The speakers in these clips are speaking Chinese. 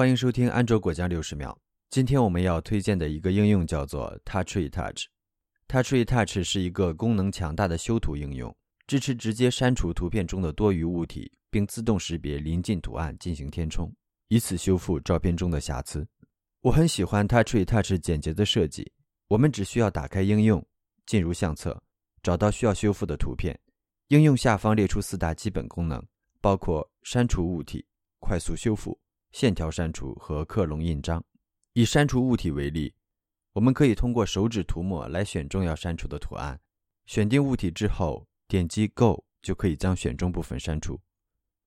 欢迎收听安卓果酱六十秒。今天我们要推荐的一个应用叫做 Touchy Touch。Touchy Touch 是一个功能强大的修图应用，支持直接删除图片中的多余物体，并自动识别临近图案进行填充，以此修复照片中的瑕疵。我很喜欢 Touchy Touch 简洁的设计。我们只需要打开应用，进入相册，找到需要修复的图片。应用下方列出四大基本功能，包括删除物体、快速修复。线条删除和克隆印章。以删除物体为例，我们可以通过手指涂抹来选中要删除的图案。选定物体之后，点击 Go 就可以将选中部分删除。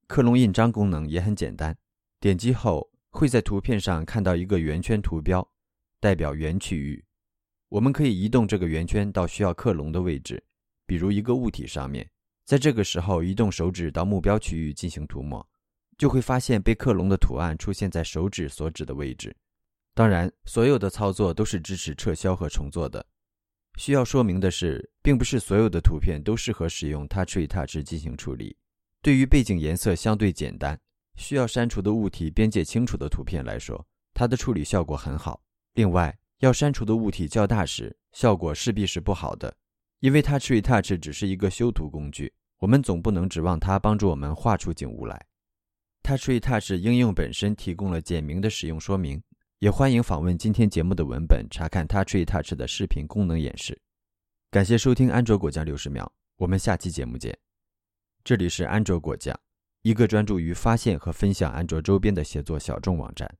克隆印章功能也很简单，点击后会在图片上看到一个圆圈图标，代表原区域。我们可以移动这个圆圈到需要克隆的位置，比如一个物体上面。在这个时候，移动手指到目标区域进行涂抹。就会发现被克隆的图案出现在手指所指的位置。当然，所有的操作都是支持撤销和重做的。需要说明的是，并不是所有的图片都适合使用 Touch Retouch 进行处理。对于背景颜色相对简单、需要删除的物体边界清楚的图片来说，它的处理效果很好。另外，要删除的物体较大时，效果势必是不好的，因为 Touch Retouch 只是一个修图工具，我们总不能指望它帮助我们画出景物来。Touch Retouch 应用本身提供了简明的使用说明，也欢迎访问今天节目的文本查看 Touch Retouch 的视频功能演示。感谢收听安卓果酱六十秒，我们下期节目见。这里是安卓果酱，一个专注于发现和分享安卓周边的协作小众网站。